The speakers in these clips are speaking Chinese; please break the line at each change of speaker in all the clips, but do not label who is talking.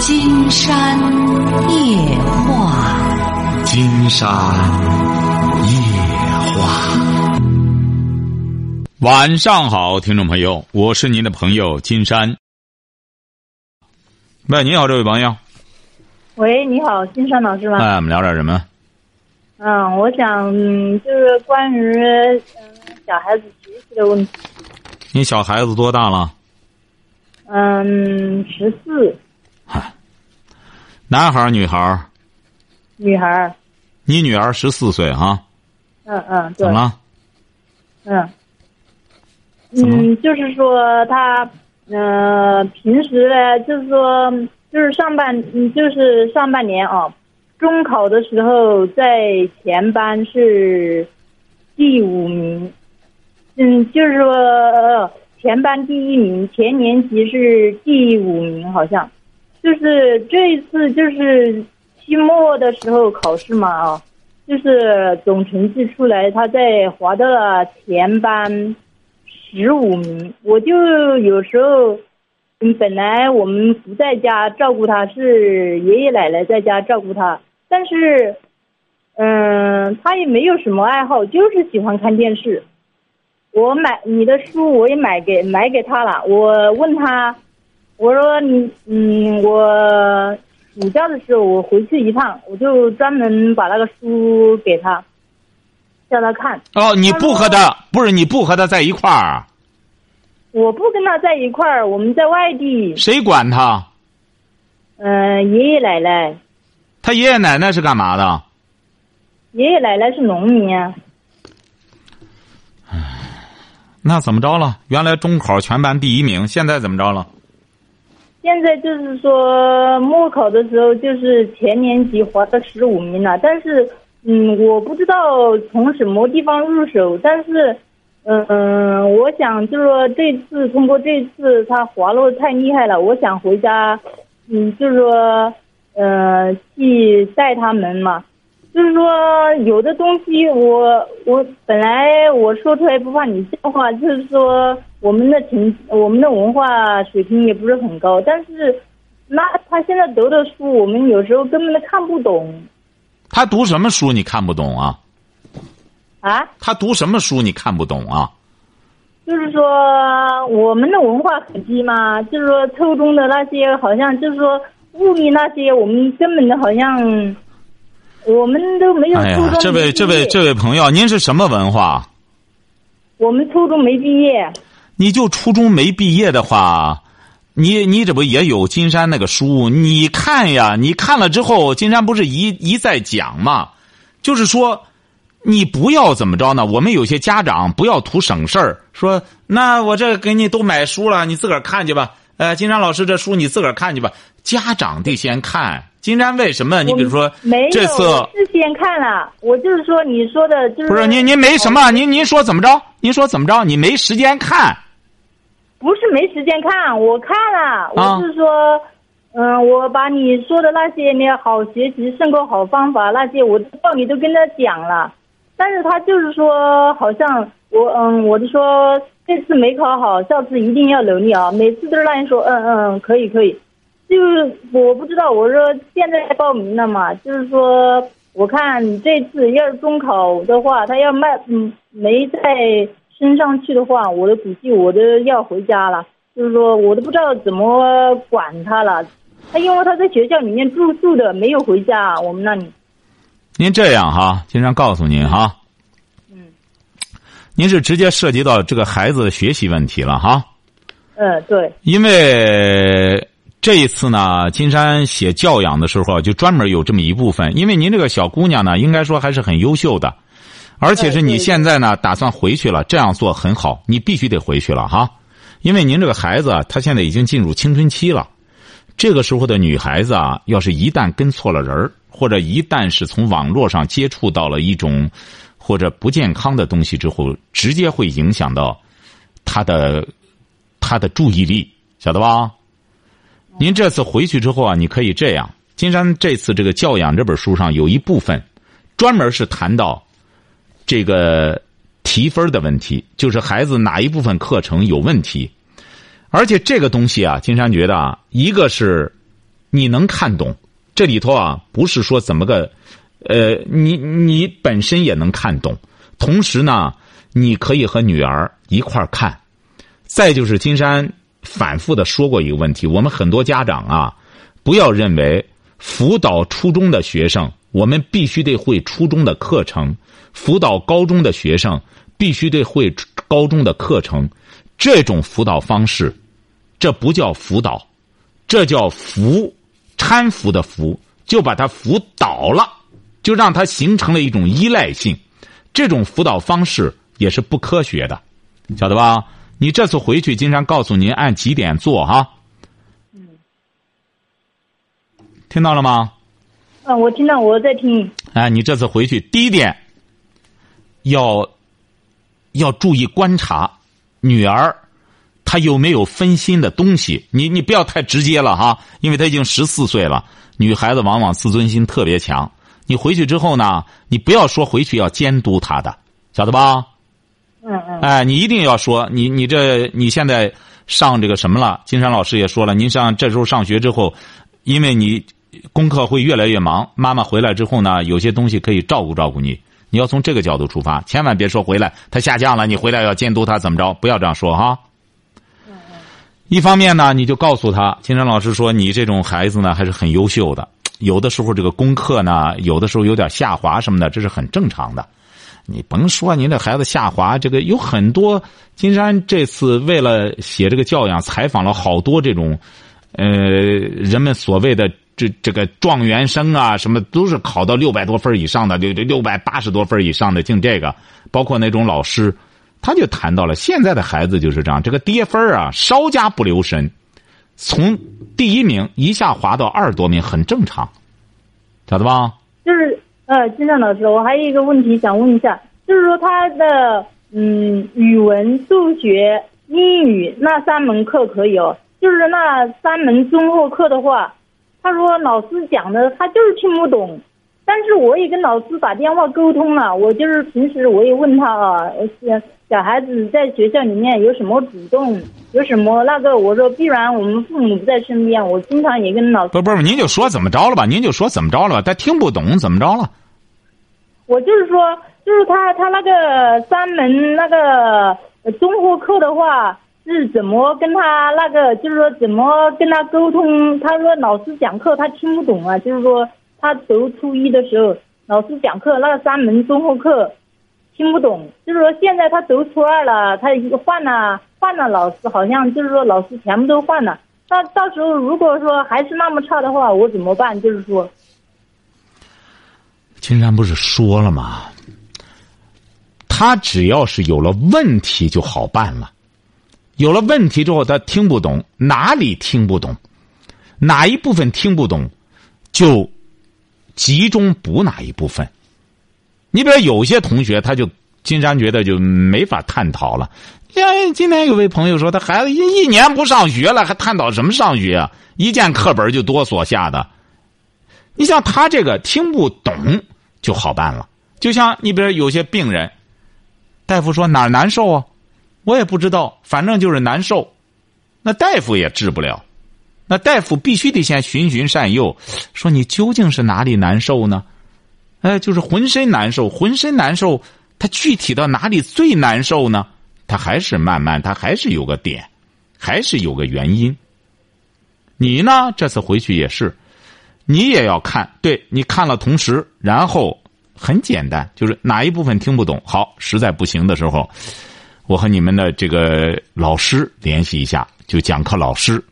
金山夜话，
金山夜话。晚上好，听众朋友，我是您的朋友金山。喂，你好，这位朋友。
喂，你好，金山老师吗？
哎，我们聊点什么？
嗯，我想嗯就是关于嗯小孩子学习的问题。
你小孩子多大了？
嗯，十四，
男孩儿女孩儿？
女孩儿。
你女儿十四岁哈？
嗯嗯，对
怎么。了？
嗯。嗯，就是说他呃平时呢，就是说就是上半嗯就是上半年啊，中考的时候在前班是第五名，嗯，就是说呃前班第一名，全年级是第五名，好像就是这一次就是期末的时候考试嘛啊，就是总成绩出来，他在划到了前班十五名，我就有时候，嗯，本来我们不在家照顾他，是爷爷奶奶在家照顾他，但是，嗯，他也没有什么爱好，就是喜欢看电视。我买你的书，我也买给买给他了。我问他，我说你，嗯，我暑假的时候我回去一趟，我就专门把那个书给他，叫他看。
哦，你不和他不是你不和他在一块儿？
我不跟他在一块儿，我们在外地。
谁管他？
嗯、爷爷奶奶，
他爷爷奶奶是干嘛的？
爷爷奶奶是农民啊。
那怎么着了？原来中考全班第一名，现在怎么着了？
现在就是说末考的时候，就是全年级划到十五名了，但是，嗯，我不知道从什么地方入手，但是，嗯、嗯，我想就是说这次通过这次他滑落太厉害了，我想回家，嗯，就是说，呃，去带他们嘛。就是说，有的东西我我本来我说出来不怕你笑话，就是说我们的成我们的文化水平也不是很高，但是那他现在读的书，我们有时候根本都看不懂
他读什么书你看不懂啊？
啊。
他读什么书你看不懂啊？
就是说我们的文化很低嘛，就是说初中的那些好像就是说物理那些，我们根本的好像我们都没有
哎呀
初中，
这位这位这位朋友，您是什么文化？
我们初中没毕业。
你就初中没毕业的话，你你这不也有金山那个书？你看呀，你看了之后，金山不是一一再讲嘛？就是说，你不要怎么着呢？我们有些家长不要图省事儿，说那我这给你都买书了，你自个儿看去吧。呃，金山老师这书你自个儿看去吧。家长得先看。金山为什么？你比如说
没，
这次
我是先看了，我就是说你说的，就是
不是您您没什么？您您说怎么着？您说怎么着？你没时间看。
不是没时间看，我看了，
啊。
我是说，嗯、我把你说的那些，你好学习胜过好方法那些，我的道理都跟他讲了，但是他就是说，好像我嗯，我就说这次没考好，下次一定要努力啊，每次都是让人说嗯嗯可以可以，就是我不知道，我说现在报名了嘛，就是说我看这次要是中考的话，他要卖嗯没在升上去的话，我的估计我都要回家了。就是说，我都不知道怎么管他了。他因为他在学校里面住宿的，没有回家。我们那里，
您这样哈，经常告诉您哈，
嗯，
您是直接涉及到这个孩子的学习问题了哈，
嗯，对，
因为这一次呢，金山写教养的时候就专门有这么一部分，因为您这个小姑娘呢，应该说还是很优秀的，而且是你现在呢打算回去了，这样做很好，你必须得回去了哈，因为您这个孩子啊她现在已经进入青春期了。这个时候的女孩子啊，要是一旦跟错了人儿，或者一旦是从网络上接触到了一种或者不健康的东西之后，直接会影响到她的她的注意力，晓得吧？您这次回去之后啊，你可以这样。金山这次这个教养这本书上有一部分，专门是谈到这个提分的问题，就是孩子哪一部分课程有问题。而且这个东西啊，金山觉得啊，一个是你能看懂。这里头啊，不是说怎么个，呃，你你本身也能看懂。同时呢，你可以和女儿一块看。再就是金山反复的说过一个问题：我们很多家长啊，不要认为辅导初中的学生，我们必须得会初中的课程；辅导高中的学生，必须得会高中的课程。这种辅导方式，这不叫辅导，这叫扶，搀扶的扶，就把他扶倒了，就让他形成了一种依赖性。这种辅导方式也是不科学的，晓得吧？你这次回去，经常告诉您按几点做哈。
嗯。
听到了吗？
啊，我听到，我在听。
哎，你这次回去，第一点要要注意观察。女儿，她有没有分心的东西？你你不要太直接了哈，因为她已经十四岁了。女孩子往往自尊心特别强。你回去之后呢，你不要说回去要监督她的，晓得
吧？嗯嗯。
哎，你一定要说，你你这你现在上这个什么了？金山老师也说了，您上这时候上学之后，因为你功课会越来越忙，妈妈回来之后呢，有些东西可以照顾照顾你。你要从这个角度出发，千万别说回来他下降了，你回来要监督他怎么着？不要这样说哈。一方面呢，你就告诉他，金山老师说你这种孩子呢还是很优秀的，有的时候这个功课呢，有的时候有点下滑什么的，这是很正常的。你甭说您这孩子下滑，这个有很多。金山这次为了写这个教养，采访了好多这种，呃，人们所谓的。这这个状元生啊，什么都是考到六百多分以上的，六六六百八十多分以上的，净这个，包括那种老师，他就谈到了现在的孩子就是这样，这个跌分啊，稍加不留神，从第一名一下滑到二十多名，很正常，晓得吧？
就是呃，金亮老师，我还有一个问题想问一下，就是说他的嗯，语文、数学、英语那三门课可以哦，就是那三门综合课的话。他说：“老师讲的他就是听不懂，但是我也跟老师打电话沟通了。我就是平时我也问他啊，小小孩子在学校里面有什么主动，有什么那个。我说，必然我们父母不在身边，我经常也跟老师。
不不是，您就说怎么着了吧？您就说怎么着了吧？他听不懂怎么着了？
我就是说，就是他他那个三门那个综合课的话。”是怎么跟他那个，就是说怎么跟他沟通？他说老师讲课他听不懂啊，就是说他读初一的时候，老师讲课那个三门综合课听不懂，就是说现在他读初二了，他换了换了老师，好像就是说老师全部都换了。那到时候如果说还是那么差的话，我怎么办？就是说，
青山不是说了吗？他只要是有了问题就好办了。有了问题之后，他听不懂哪里听不懂，哪一部分听不懂，就集中补哪一部分。你比如有些同学，他就金山觉得就没法探讨了。哎，今天有位朋友说，他孩子一一年不上学了，还探讨什么上学啊？一见课本就哆嗦吓的。你像他这个听不懂就好办了，就像你比如有些病人，大夫说哪儿难受啊？我也不知道，反正就是难受，那大夫也治不了，那大夫必须得先循循善诱，说你究竟是哪里难受呢？哎，就是浑身难受，浑身难受，他具体到哪里最难受呢？他还是慢慢，他还是有个点，还是有个原因。你呢？这次回去也是，你也要看，对你看了，同时，然后很简单，就是哪一部分听不懂，好，实在不行的时候。我和你们的这个老师联系一下，就讲课老师，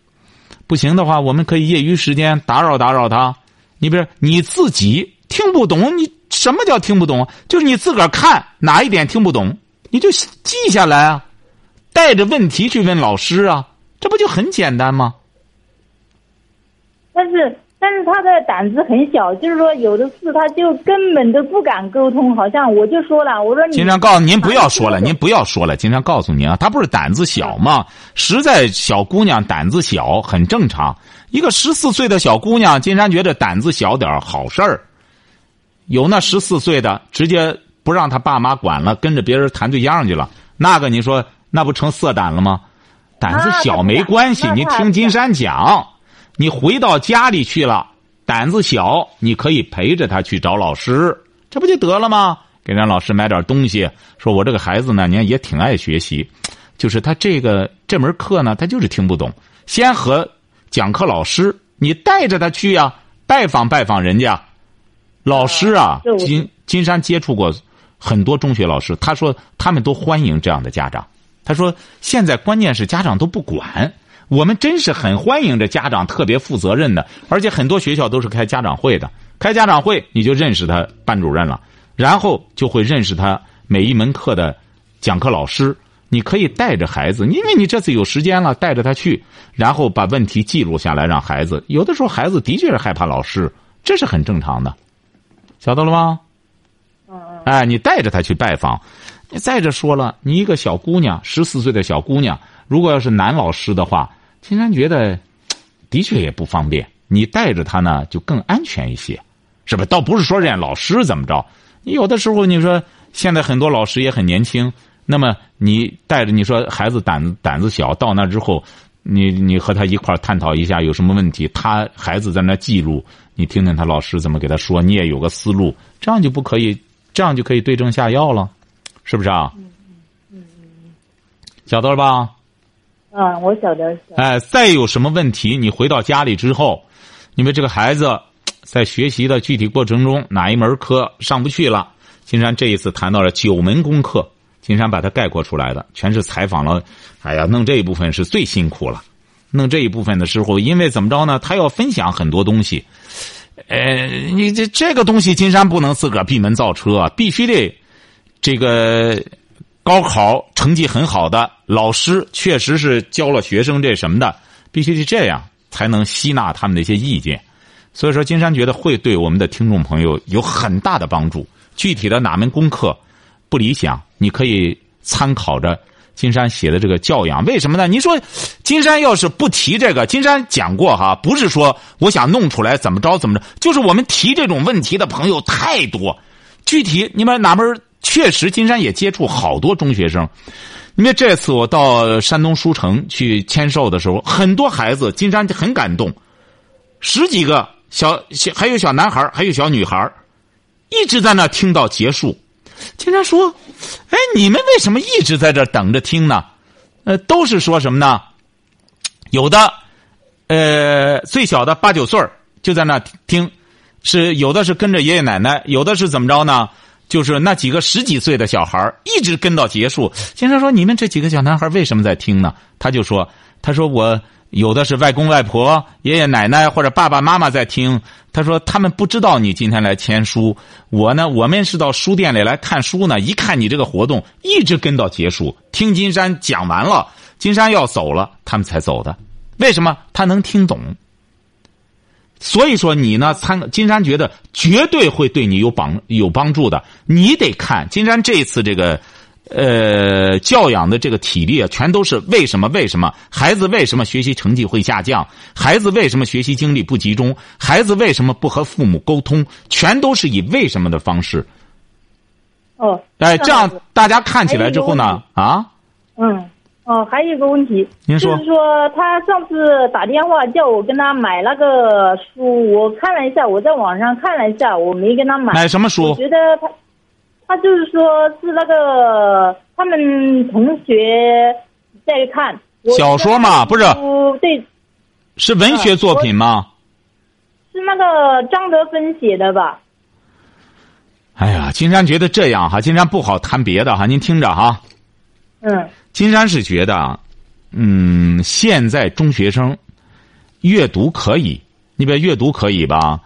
不行的话，我们可以业余时间打扰打扰他。你比如你自己听不懂，你什么叫听不懂？就是你自个儿看哪一点听不懂，你就记下来啊，带着问题去问老师啊，这不就很简单吗？
但是。但是他的胆子很小，就是说有的事他就根本都不敢沟通。好像我就说了，我说你。
经常告诉您不要说了，您不要说了。经常告诉您啊，他不是胆子小吗？实在小姑娘胆子小很正常。一个十四岁的小姑娘，金山觉得胆子小点好事儿。有那十四岁的直接不让他爸妈管了，跟着别人谈对象去了，那个你说那不成色胆了吗？胆子小没关系，你听金山讲。你回到家里去了，胆子小，你可以陪着他去找老师，这不就得了吗？给让老师买点东西，说我这个孩子呢，你看也挺爱学习，就是他这个这门课呢，他就是听不懂。先和讲课老师，你带着他去呀，拜访拜访人家。老师啊，金金山接触过很多中学老师，他说他们都欢迎这样的家长。他说现在关键是家长都不管，我们真是很欢迎这家长特别负责任的，而且很多学校都是开家长会的，开家长会你就认识他班主任了。然后就会认识他每一门课的讲课老师，你可以带着孩子，因为你这次有时间了，带着他去，然后把问题记录下来，让孩子。有的时候孩子的确是害怕老师，这是很正常的，晓得了吗？
嗯。
哎，你带着他去拜访。再者说了，你一个小姑娘，十四岁的小姑娘，如果要是男老师的话，金山觉得 的确也不方便。你带着他呢，就更安全一些，是吧？倒不是说人家老师怎么着。你有的时候，你说现在很多老师也很年轻，那么你带着你说孩子胆子胆子小，到那之后，你你和他一块探讨一下有什么问题，他孩子在那记录，你听听他老师怎么给他说，你也有个思路，这样就不可以，这样就可以对症下药了，是不是啊？晓得了吧？
嗯，我晓得。
哎，再有什么问题，你回到家里之后，因为这个孩子。在学习的具体过程中，哪一门课上不去了？金山这一次谈到了九门功课，金山把它概括出来的，全是采访了。哎呀，弄这一部分是最辛苦了。弄这一部分的时候，因为怎么着呢？他要分享很多东西。呃，你这这个东西，金山不能自个儿闭门造车，必须得这个高考成绩很好的老师，确实是教了学生这什么的，必须是这样，才能吸纳他们的一些意见。所以说，金山觉得会对我们的听众朋友有很大的帮助。具体的哪门功课不理想，你可以参考着金山写的这个教养。为什么呢？你说，金山要是不提这个，金山讲过哈，不是说我想弄出来怎么着怎么着，就是我们提这种问题的朋友太多。具体你们哪门确实，金山也接触好多中学生。因为这次我到山东书城去签售的时候，很多孩子，金山很感动，十几个。小小还有小男孩还有小女孩一直在那听到结束。经常说：“哎，你们为什么一直在这等着听呢？”呃，都是说什么呢？有的，呃，最小的八九岁就在那听，是有的是跟着爷爷奶奶，有的是怎么着呢？就是那几个十几岁的小孩一直跟到结束。经常说：“你们这几个小男孩为什么在听呢？”他就说：“他说我。”有的是外公外婆、爷爷奶奶或者爸爸妈妈在听。他说他们不知道你今天来签书。我呢，我们是到书店里来看书呢。一看你这个活动，一直跟到结束，听金山讲完了，金山要走了，他们才走的。为什么？他能听懂。所以说你呢，参金山觉得绝对会对你有帮有帮助的。你得看金山这一次这个。呃，教养的这个体力啊，全都是为什么？为什么孩子为什么学习成绩会下降？孩子为什么学习精力不集中？孩子为什么不和父母沟通？全都是以为什么的方式。
哦，
哎，这样大家看起来之后呢？啊？
嗯，哦，还有一个问题，
您说，
就是说他上次打电话叫我跟他买那个书，我看了一下，我在网上看了一下，我没跟他买。
买什么书？
我觉得他。他就是说，是那个他们同学在看
小说嘛，不是？
对，
是文学作品吗？
是那个张德芬写的吧？
哎呀，金山觉得这样哈，金山不好谈别的哈，您听着哈。
嗯。
金山是觉得，嗯，现在中学生阅读可以，你比如阅读可以吧？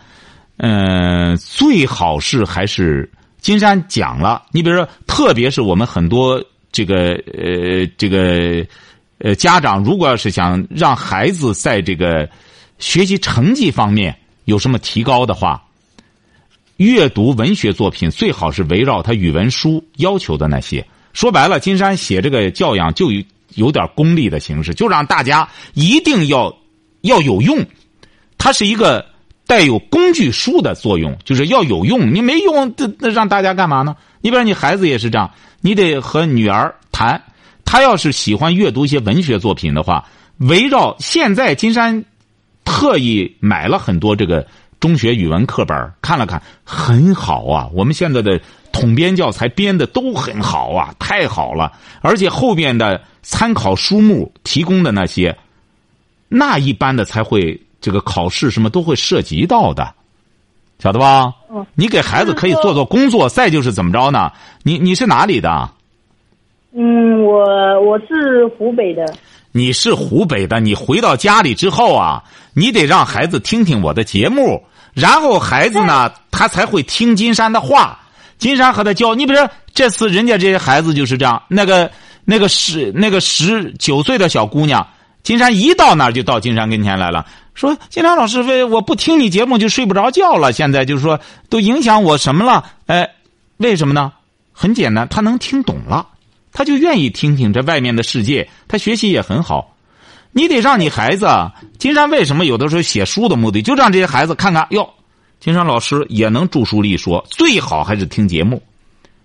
嗯，最好是还是。金山讲了，你比如说，特别是我们很多这个呃这个呃家长，如果要是想让孩子在这个学习成绩方面有什么提高的话，阅读文学作品最好是围绕他语文书要求的那些。说白了，金山写这个教养就有点功利的形式，就让大家一定要要有用，它是一个。带有工具书的作用，就是要有用。你没用，这那让大家干嘛呢？你比如你孩子也是这样，你得和女儿谈。他要是喜欢阅读一些文学作品的话，围绕现在金山特意买了很多这个中学语文课本看了看，很好啊。我们现在的统编教材编的都很好啊，太好了。而且后边的参考书目提供的那些，那一般的才会这个考试什么都会涉及到的，晓得吧？
嗯。
你给孩子可以做做工作，再就是怎么着呢？你你是哪里的？
嗯，我我是湖北的。
你是湖北的，你回到家里之后啊，你得让孩子听听我的节目，然后孩子呢，他才会听金山的话。金山和他教，你比如说这次人家这些孩子就是这样，那个那个十那个十九岁的小姑娘，金山一到那就到金山跟前来了，说金山老师，为我不听你节目就睡不着觉了，现在就是说都影响我什么了？哎，为什么呢？很简单，他能听懂了。他就愿意听听这外面的世界，他学习也很好。你得让你孩子，金山为什么有的时候写书的目的，就让这些孩子看看哟，金山老师也能著书立说，最好还是听节目。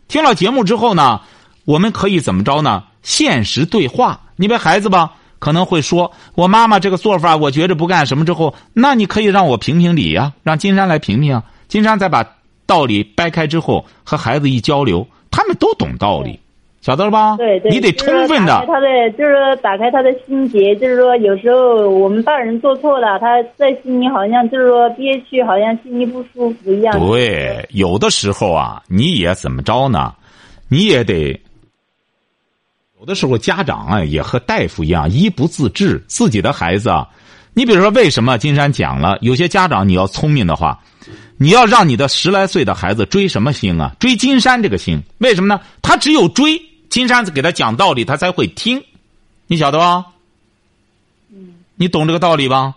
听了节目之后呢，我们可以怎么着呢？现实对话。你别孩子吧，可能会说我妈妈这个做法，我觉着不干什么之后，那你可以让我评评理呀，让金山来评评啊。金山再把道理掰开之后，和孩子一交流，他们都懂道理。晓得了吧？
对对，
你得充分的。
他的就是说，打开他的心结，就是说，有时候我们大人做错了，他在心里好像就是说憋屈，好像心里不舒服一样。
对，有的时候啊，你也怎么着呢？你也得，有的时候家长啊，也和大夫一样，一不自治。自己的孩子，你比如说，为什么金山讲了？有些家长你要聪明的话。你要让你的十来岁的孩子追什么星啊？追金山这个星，为什么呢？他只有追金山子给他讲道理，他才会听，你晓得吧？
嗯，
你懂这个道理吧？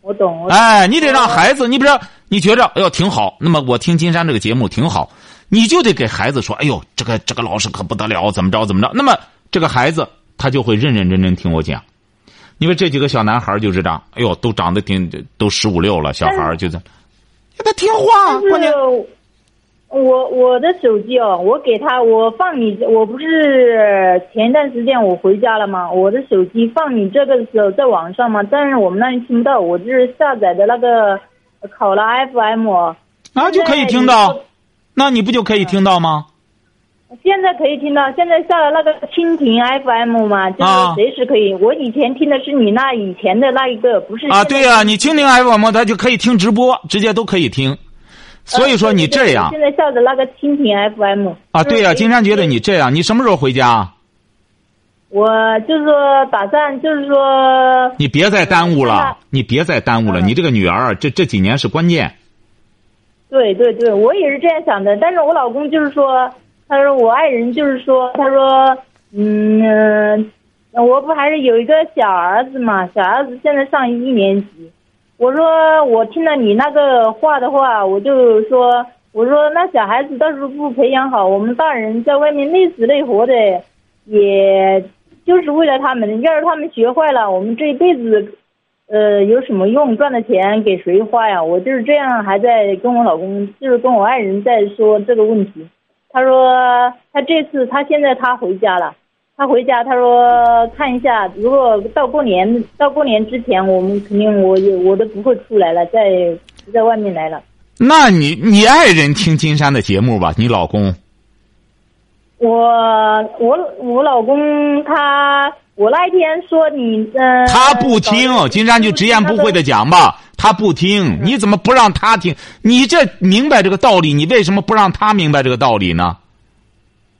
我懂。
哎，你得让孩子，你比如说，你觉着哎呦挺好，那么我听金山这个节目挺好，你就得给孩子说，哎呦，这个这个老师可不得了，怎么着怎么着。那么这个孩子他就会认认真真听我讲。因为这几个小男孩就是这样，哎呦，都长得挺都十五六了，小孩就是。他听话，关键
我我的手机哦，我给他我放你，我不是前一段时间我回家了吗？我的手机放你这个的时候在网上嘛，但是我们那里听不到，我就是下载的那个考拉 FM
啊，就可以听到，那你不就可以听到吗？
现在可以听到，现在下了那个蜻蜓 FM 嘛，就是随时可以。我以前听的是你那以前的那一个，不是
啊？对呀，你蜻蜓 FM 它就可以听直播，直接都可以听。所以说你这样，
现在下的那个蜻蜓 FM
啊，对呀，金山觉得你这样，你什么时候回家？
我就是说打算，就是说
你别再耽误了，你别再耽误了，你这个女儿这这几年是关键。
对对对，我也是这样想的，但是我老公就是说。他说：“我爱人就是说，他说，嗯，我不还是有一个小儿子嘛？小儿子现在上一年级。我说我听了你那个话的话，我就说，我说那小孩子到时候不培养好，我们大人在外面累死累活的，也就是为了他们。要是他们学坏了，我们这一辈子，呃，有什么用？赚的钱给谁花呀？我就是这样，还在跟我老公，就是跟我爱人在说这个问题。”他说：“他这次他现在他回家了，他回家他说看一下，如果到过年到过年之前，我们肯定我也我都不会出来了，在在外面来了。
那你你爱人听金山的节目吧？你老公？
我我我老公他我那一天说你嗯，
他不听，金山就直言不讳的讲吧。”他不听，你怎么不让他听？你这明白这个道理，你为什么不让他明白这个道理呢？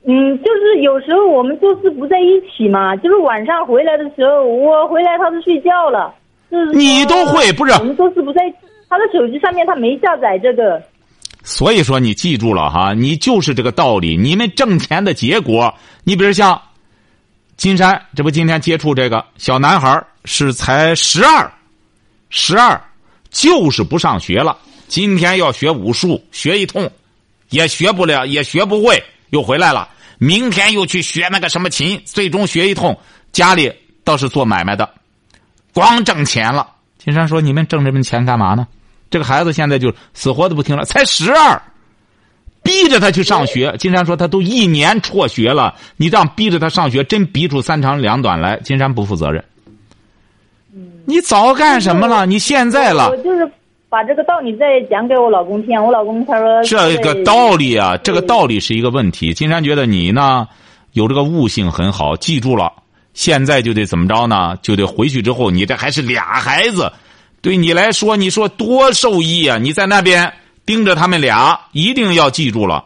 嗯，就是有时候我们做事不在一起嘛，就是晚上回来的时候，我回来他都睡觉了，就是
你都会不是？
我们做事不在，他的手机上面他没下载这个。
所以说你记住了哈，你就是这个道理。你们挣钱的结果，你比如像金山，这不今天接触这个小男孩是才十二，十二。就是不上学了，今天要学武术，学一通，也学不了，也学不会，又回来了。明天又去学那个什么琴，最终学一通，家里倒是做买卖的，光挣钱了。金山说：“你们挣这么钱干嘛呢？”这个孩子现在就死活都不听了，才十二，逼着他去上学。金山说：“他都一年辍学了，你这样逼着他上学，真逼出三长两短来。”金山不负责任。你早干什么了？你现在了
我，就是把这个道理再讲给我老公听，我老公他说
这个道理啊，这个道理是一个问题。金山觉得你呢，有这个悟性很好，记住了，现在就得怎么着呢？就得回去之后，你这还是俩孩子，对你来说，你说多受益啊！你在那边盯着他们俩，一定要记住了。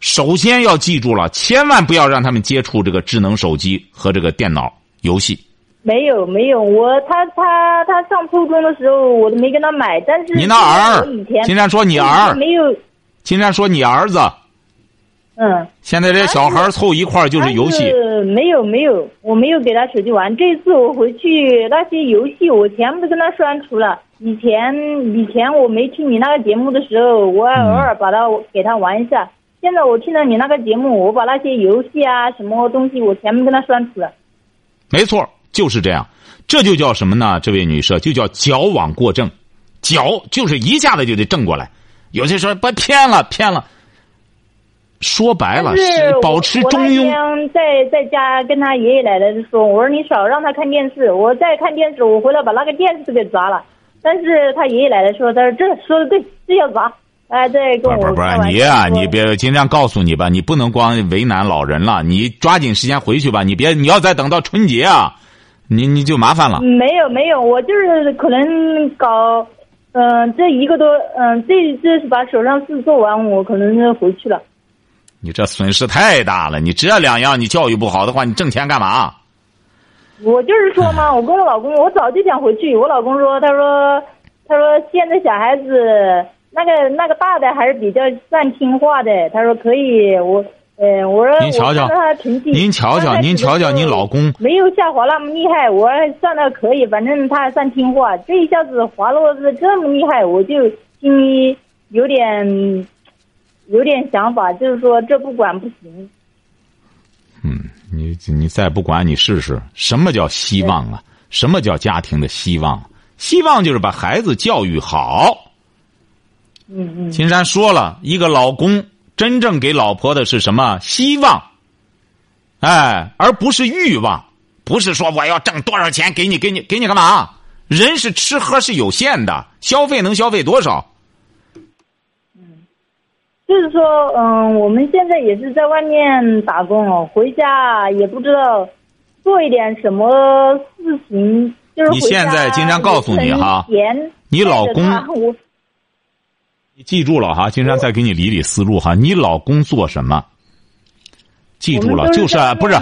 首先要记住了，千万不要让他们接触这个智能手机和这个电脑游戏。
没有没有，我他他他上初中的时候我都没跟他买，但是
你那儿
我以前
金山说你儿
没有，
金山说你儿子
嗯，
现在这小孩凑一块儿就是游戏，
没有没有，我没有给他手机玩。这次我回去那些游戏我全部都跟他删除了。以前以前我没听你那个节目的时候，我偶尔把他给他玩一下。现在我听了你那个节目，我把那些游戏啊什么东西我全部跟他删除了。
没错，就是这样。这就叫什么呢？这位女士，就叫矫枉过正。矫就是一下子就得正过来。有些说不偏了，偏了。说白了
是
保持中庸。
在在家跟他爷爷奶奶说，我说你少让他看电视，我再看电视，我回来把那个电视给砸了。但是他爷爷奶奶说，他说这说的对，这要砸。哎，对跟我
不是不是你呀、
笑说
你别尽量告诉你吧，你不能光为难老人了，你抓紧时间回去吧，你别你要再等到春节啊，你你就麻烦了。
没有没有，我就是可能搞，嗯、这一个多，嗯、这这是把手上事做完，我可能就回去了。
你这损失太大了，你这两样你教育不好的话，你挣钱干嘛？
我就是说嘛，我跟我老公，我早就想回去。我老公说，他说，他说现在小孩子那个那个大的还是比较算听话的。他说可以，我，呃，我说
您瞧瞧您瞧瞧您瞧瞧您老公
没有下滑那么厉害，我算的可以，反正他还算听话。这一下子滑落的这么厉害，我就心里有点有点想法，就是说这不管不行。
嗯，你你再不管你试试，什么叫希望啊？什么叫家庭的希望？希望就是把孩子教育好。
嗯嗯，
金山说了一个老公真正给老婆的是什么？希望，哎，而不是欲望，不是说我要挣多少钱给你，给你，给你干嘛？人是吃喝是有限的，消费能消费多少？
嗯就是说，嗯，我们现在也是在外面打工哦，回家也不知道做一点什么事情，就是
你现在经常告诉你哈你老公你记住了哈，金山再给你理理思路哈。你老公做什么？记住了，就是不是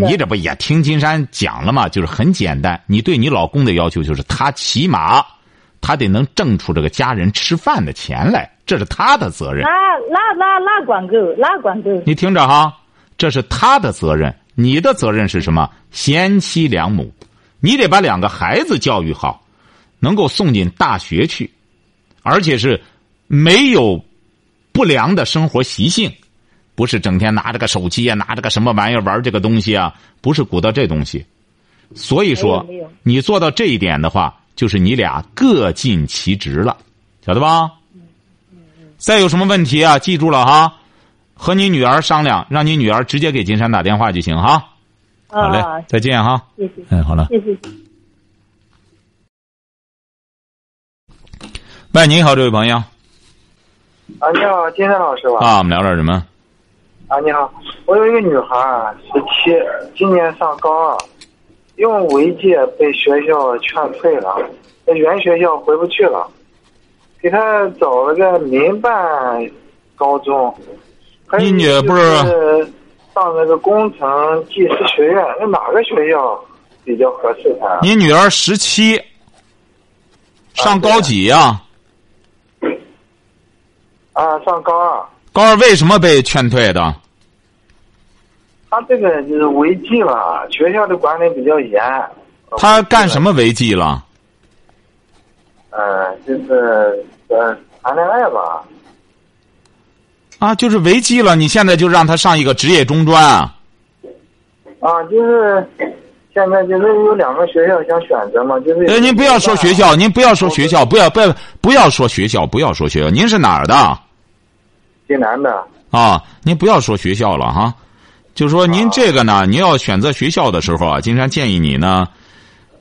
你这不也听金山讲了吗？就是很简单，你对你老公的要求就是他起码他得能挣出这个家人吃饭的钱来，这是他的责任。
那那那那管够，那管够。
你听着哈，这是他的责任，你的责任是什么？贤妻良母，你得把两个孩子教育好，能够送进大学去，而且是没有不良的生活习性，不是整天拿着个手机啊，拿着个什么玩意儿玩这个东西啊，不是鼓捣这东西。所以说你做到这一点的话，就是你俩各尽其职了，晓得吧？再有什么问题啊？记住了哈，和你女儿商量，让你女儿直接给金山打电话就行哈。好嘞
啊，，
再见哈。
谢谢，
嗯，好了。
谢谢。
喂，你好，这位朋友
啊，你好，金山老师吧？
啊，我们聊点什么？
啊，你好，我有一个女孩儿，十七，今年上高二，用违纪被学校劝退了，在原学校回不去了，给她找了个民办高中，
你女不是
上那个工程技师学院，那哪个学校比较合适她？
你女儿十七，上高几呀、
啊，上高二，
高二为什么被劝退的？
他这个就是违纪了，学校的管理比较严。
他干什么违纪了？
呃，就是呃谈恋爱吧。
啊，就是违纪了。你现在就让他上一个职业中专啊？
啊，就是现在就是有两个学校想选择嘛，就是。
呃，您不要说学校，您不要说学校，不要不要不要说学校，不要说学校。您是哪儿的？
济南的。
啊，您不要说学校了哈，就说您这个呢，您要选择学校的时候啊，金山建议你呢，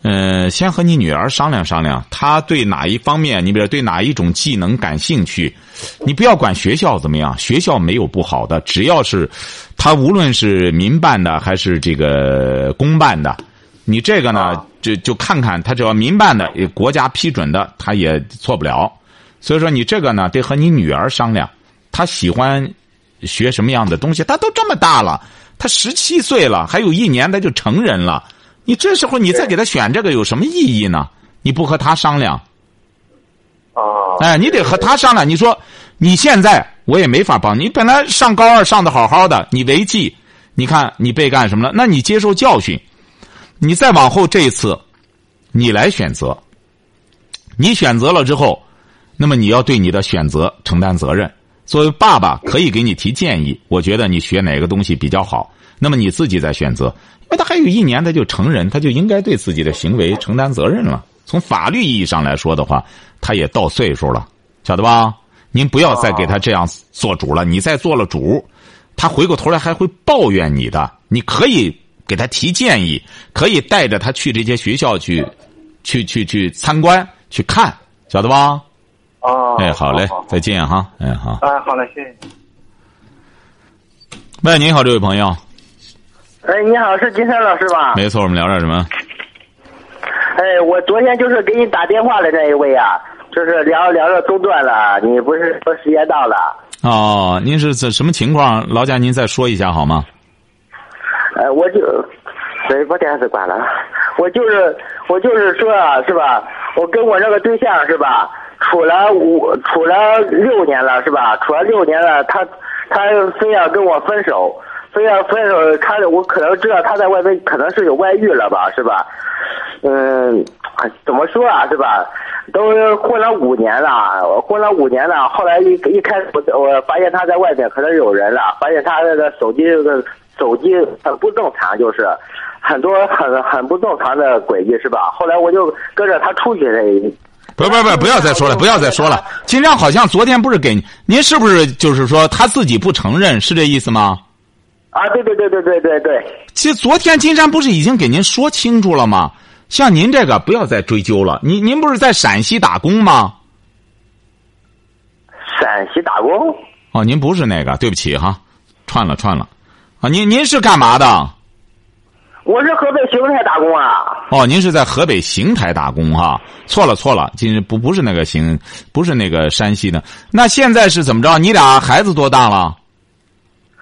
呃，先和你女儿商量商量，她对哪一方面，你比如对哪一种技能感兴趣，你不要管学校怎么样，学校没有不好的，只要是，他无论是民办的还是这个公办的，你这个呢，就就看看他只要民办的，国家批准的，他也错不了。所以说你这个呢，得和你女儿商量，她喜欢学什么样的东西，他都这么大了，他十七岁了，还有一年他就成人了。你这时候你再给他选这个有什么意义呢？你不和他商量？
哦。
哎，你得和他商量。你说你现在我也没法帮你。本来上高二上的好好的，你违纪，你看你被干什么了？那你接受教训。你再往后这一次，你来选择。你选择了之后，那么你要对你的选择承担责任。作为爸爸，可以给你提建议。我觉得你学哪个东西比较好，那么你自己再选择。因为他还有一年，他就成人，他就应该对自己的行为承担责任了。从法律意义上来说的话，他也到岁数了，晓得吧？您不要再给他这样做主了。你再做了主，他回过头来还会抱怨你的。你可以给他提建议，可以带着他去这些学校去，去去去参观去看，晓得吧？
哦。
哎，好嘞，再见哈。哎，好。
哎，好嘞，谢谢。
喂，你好，这位朋友。
哎，你好，是金山老师吧？
没错，我们聊点什么？
哎，我昨天就是给你打电话的那一位啊，就是聊聊着中断了，你不是说时间到了？
哦，您是怎什么情况？劳驾您再说一下好吗？
呃，我就，谁，把电视关了。我就是我就是说啊，是吧？我跟我那个对象是吧，处了五处了六年了是吧？处了六年了，他他非要跟我分手。非要分手，他我可能知道他在外面可能是有外遇了吧，是吧？嗯，怎么说啊，是吧？都混了五年了，混了五年了，后来一一开始我我发现他在外面可能有人了，发现他那个手机这个手机很不正常，就是很多很很不正常的轨迹，是吧？后来我就跟着他出去了。
不不不，不要再说了，不要再说了。金章好像昨天不是给您，是不是就是说他自己不承认，是这意思吗？
啊，对对对对对对对！
其实昨天金山不是已经给您说清楚了吗？像您这个不要再追究了。您您不是在陕西打工吗？
陕西打工？
哦，您不是那个，对不起哈，串了串了。啊，您您是干嘛的？
我是河北邢台打工啊。
哦，您是在河北邢台打工哈？错了错了，今不不是那个邢，不是那个山西的。那现在是怎么着？你俩孩子多大了？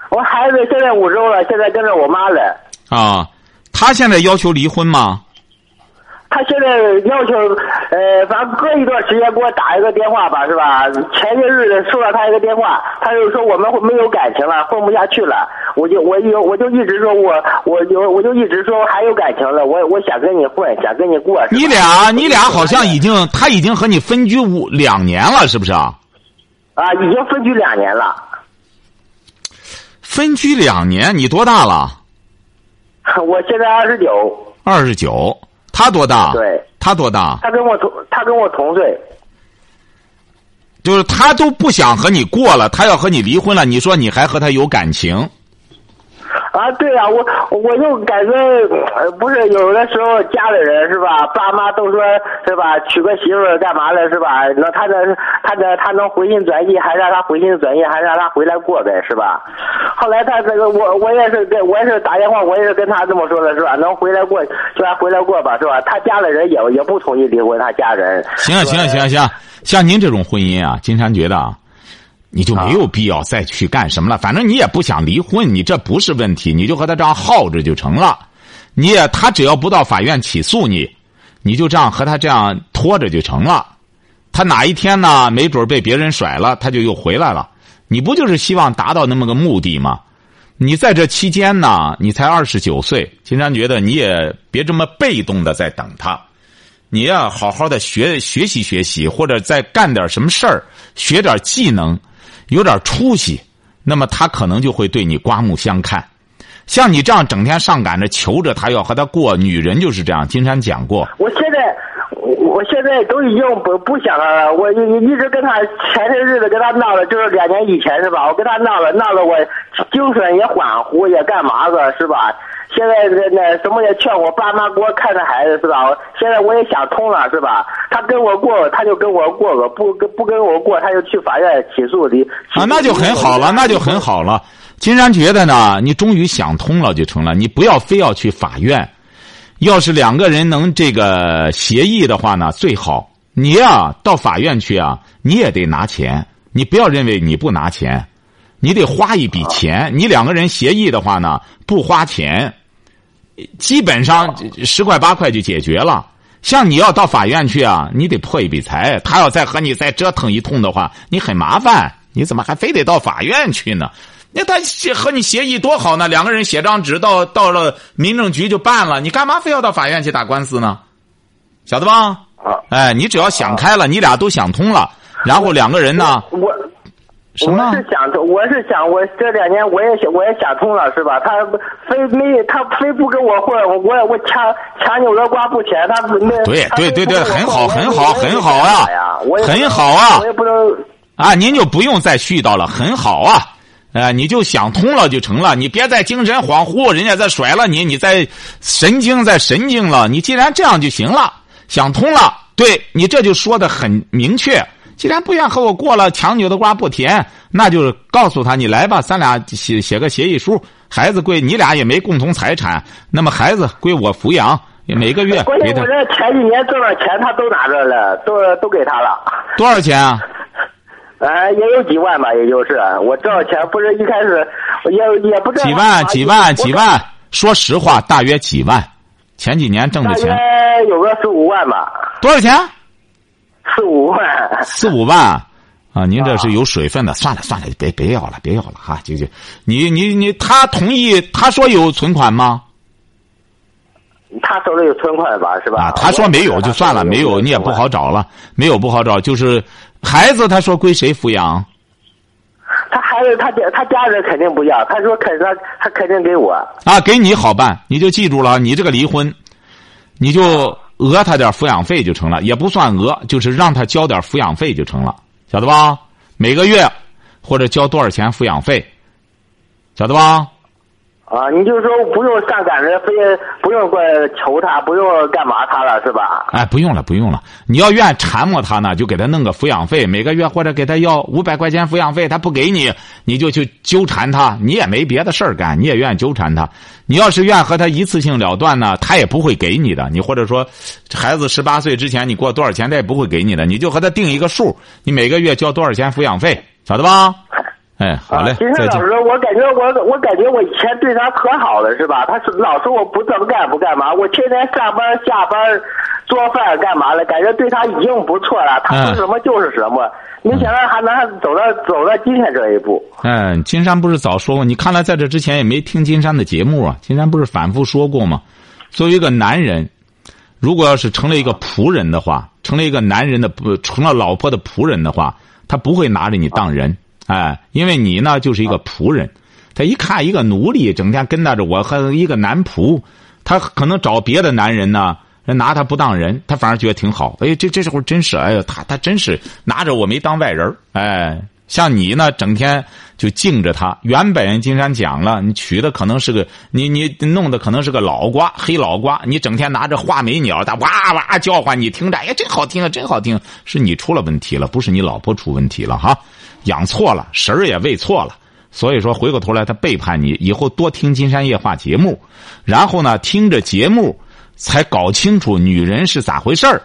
我孩子现在五周了，现在跟着我妈了。
啊，他现在要求离婚吗？
他现在要求，呃，反正隔一段时间给我打一个电话吧，是吧？前些日子收到他一个电话，他就说我们没有感情了，混不下去了。我就我有我就一直说我我就我就一直说还有感情了，我我想跟你混，想跟你过。
你俩你俩好像已经他已经和你分居五两年了，是不是啊？
啊，已经分居两年了。
分居两年，你多大了？
我现在二十九。
二十九，他多大？
对。
他多大？
他跟我同，他跟我同岁。
就是他都不想和你过了，他要和你离婚了。你说你还和他有感情？
啊，对呀，我我就感觉不是有的时候家里人是吧，爸妈都说是吧，娶个媳妇干嘛的是吧？那他的他的他能回心转意，还让他回心转意，还让他回来过呗，是吧？后来他这个我我也是跟我也是打电话，我也是跟他这么说的，是吧？能回来过就让回来过吧，是吧？他家里人也也不同意离婚，他家人。
行啊行啊行啊行啊，像您这种婚姻啊，金山觉得啊。你就没有必要再去干什么了，反正你也不想离婚，你这不是问题，你就和他这样耗着就成了。你也他只要不到法院起诉你，你就这样和他这样拖着就成了。他哪一天呢，没准被别人甩了，他就又回来了。你不就是希望达到那么个目的吗？你在这期间呢，你才二十九岁，金山觉得你也别这么被动的在等他，你要好好的学学习学习，或者再干点什么事儿，学点技能。有点出息，那么他可能就会对你刮目相看。像你这样整天上赶着求着他要和他过，女人就是这样。金山讲过。
我现在。我现在都已经不不想了，我一一直跟他前些日子跟他闹了，就是两年以前是吧？我跟他闹了，闹了我精神也恍惚，也干嘛子是吧？现在那那什么也劝我爸妈给我看着孩子是吧？现在我也想通了是吧？他跟我过，他就跟我过个；不跟不跟我过，他就去法院起诉离。
啊，那就很好了，那就很好了。金山觉得呢，你终于想通了就成了，你不要非要去法院。要是两个人能这个协议的话呢，最好。你呀，到法院去啊，你也得拿钱。你不要认为你不拿钱，你得花一笔钱。你两个人协议的话呢，不花钱。基本上十块八块就解决了。像你要到法院去啊，你得破一笔财。他要再和你再折腾一通的话，你很麻烦。你怎么还非得到法院去呢？那他协和你协议多好呢？两个人写张纸到到了民政局就办了。你干嘛非要到法院去打官司呢？晓得吧？哎，你只要想开了，你俩都想通了，然后两个人呢？
我。
什么？
我是想，我是想，我这两年我也想，我也想通了，是吧？他非没，他非不跟我混，我我我强强扭的瓜不甜，他没。
对对对对，很好很好很好啊，很好
啊。我也不能
啊，您就不用再絮叨了，很好啊，呃，你就想通了就成了，你别再精神恍惚，人家再甩了你，你再神经再神经了，你既然这样就行了，想通了，对你这就说的很明确。既然不愿和我过了，强扭的瓜不甜，那就告诉他你来吧，咱俩写写个协议书，孩子归你俩也没共同财产，那么孩子归我抚养，每个月给他。
我这前几年挣的钱他都拿着了，都都给他了。
多少钱啊？
呃，也有几万吧，也就是我挣的钱不是一开始也也不
几万几万几万，说实话，大约几万，前几年挣的钱。
有个十五万吧。
多少钱？
四五万，
四五万，啊！您这是有水分的，算了算了，别别要了，别要了哈！就就，你你你，他同意？他说有存款吗？
他手里有存款吧？是吧？
啊，他说没有就算了，没有你也不好找了，没有不好找。就是孩子，他说归谁抚养？
他孩子，他家他家人肯定不要，他说肯他他肯定给我。
啊，给你好办，你就记住了，你这个离婚，你就。讹他点抚养费就成了，也不算讹，就是让他交点抚养费就成了，晓得吧？每个月或者交多少钱抚养费，晓得吧？
啊，你就说不用上赶着，非不用过求他，不用干嘛他了，是吧？
哎，不用了，不用了。你要愿缠磨他呢，就给他弄个抚养费，每个月或者给他要五百块钱抚养费，他不给你，你就去纠缠他。你也没别的事儿干，你也愿意纠缠他。你要是愿和他一次性了断呢，他也不会给你的。你或者说，孩子十八岁之前你过多少钱，他也不会给你的。你就和他定一个数，你每个月交多少钱抚养费，晓得吧？哎，好嘞，
金山老师，我感觉我我感觉我以前对他可好了，是吧？他是老说我不这么干不干嘛，我天天上班下班做饭干嘛了？感觉对他已经不错了，他说什么就是什么。没想到还能走到走到今天这一步。
嗯，金山不是早说过？你看来在这之前也没听金山的节目啊？金山不是反复说过吗？作为一个男人，如果要是成了一个仆人的话，成了一个男人的不成了老婆的仆人的话，他不会拿着你当人。哎，因为你呢就是一个仆人，他一看一个奴隶整天跟着我和一个男仆，他可能找别的男人呢，拿他不当人，他反而觉得挺好。哎，这这时候真是，哎呀，他他真是拿着我没当外人哎，像你呢，整天就敬着他。原本金山讲了，你娶的可能是个你你弄的可能是个老瓜，黑老瓜。你整天拿着画眉鸟，他哇哇叫唤，你听着，哎，真好听啊，真好听。是你出了问题了，不是你老婆出问题了哈。养错了，食儿也喂错了，所以说回过头来他背叛你。以后多听金山夜话节目，然后呢听着节目，才搞清楚女人是咋回事儿，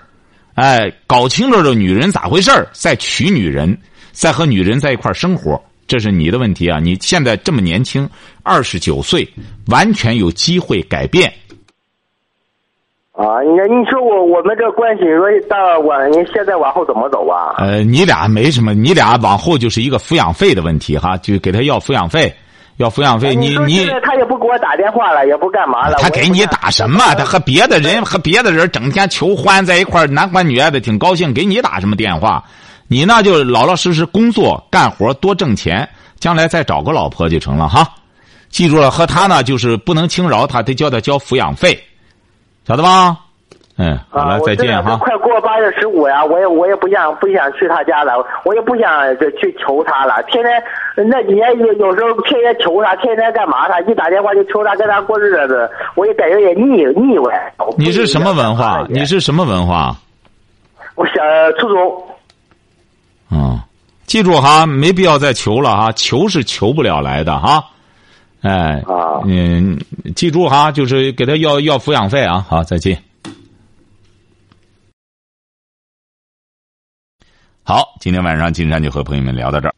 哎，搞清楚这女人咋回事儿，再娶女人，再和女人在一块儿生活，这是你的问题啊！你现在这么年轻，二十九岁，完全有机会改变。
啊，你你说我我们这关系，说到往你现在往后怎么走啊？
呃，你俩没什么，你俩往后就是一个抚养费的问题哈，就给他要抚养费，要抚养费。你你
他也不给我打电话了，也不干嘛了。
他给你打什么？他和别的人和别的人整天求欢在一块男欢女爱的，挺高兴。给你打什么电话？你那就老老实实工作干活，多挣钱，将来再找个老婆就成了哈。记住了，和他呢就是不能轻饶他，得叫他交抚养费。晓得吧？嗯，好
啊，
了，再见哈。
快过八月十五呀，我也我也不想不想去他家了，我也不想这去求他了。天天那几年有有时候天天求他，天天干嘛他一打电话就求他跟他过日子，我也感觉也腻腻歪。
你是什么文化？你是什么文化？
我想初中。
嗯，记住哈，没必要再求了哈，求是求不了来的哈。哎，
啊
嗯，记住哈，就是给他要要抚养费啊。好，再见。好，今天晚上金山就和朋友们聊到这儿。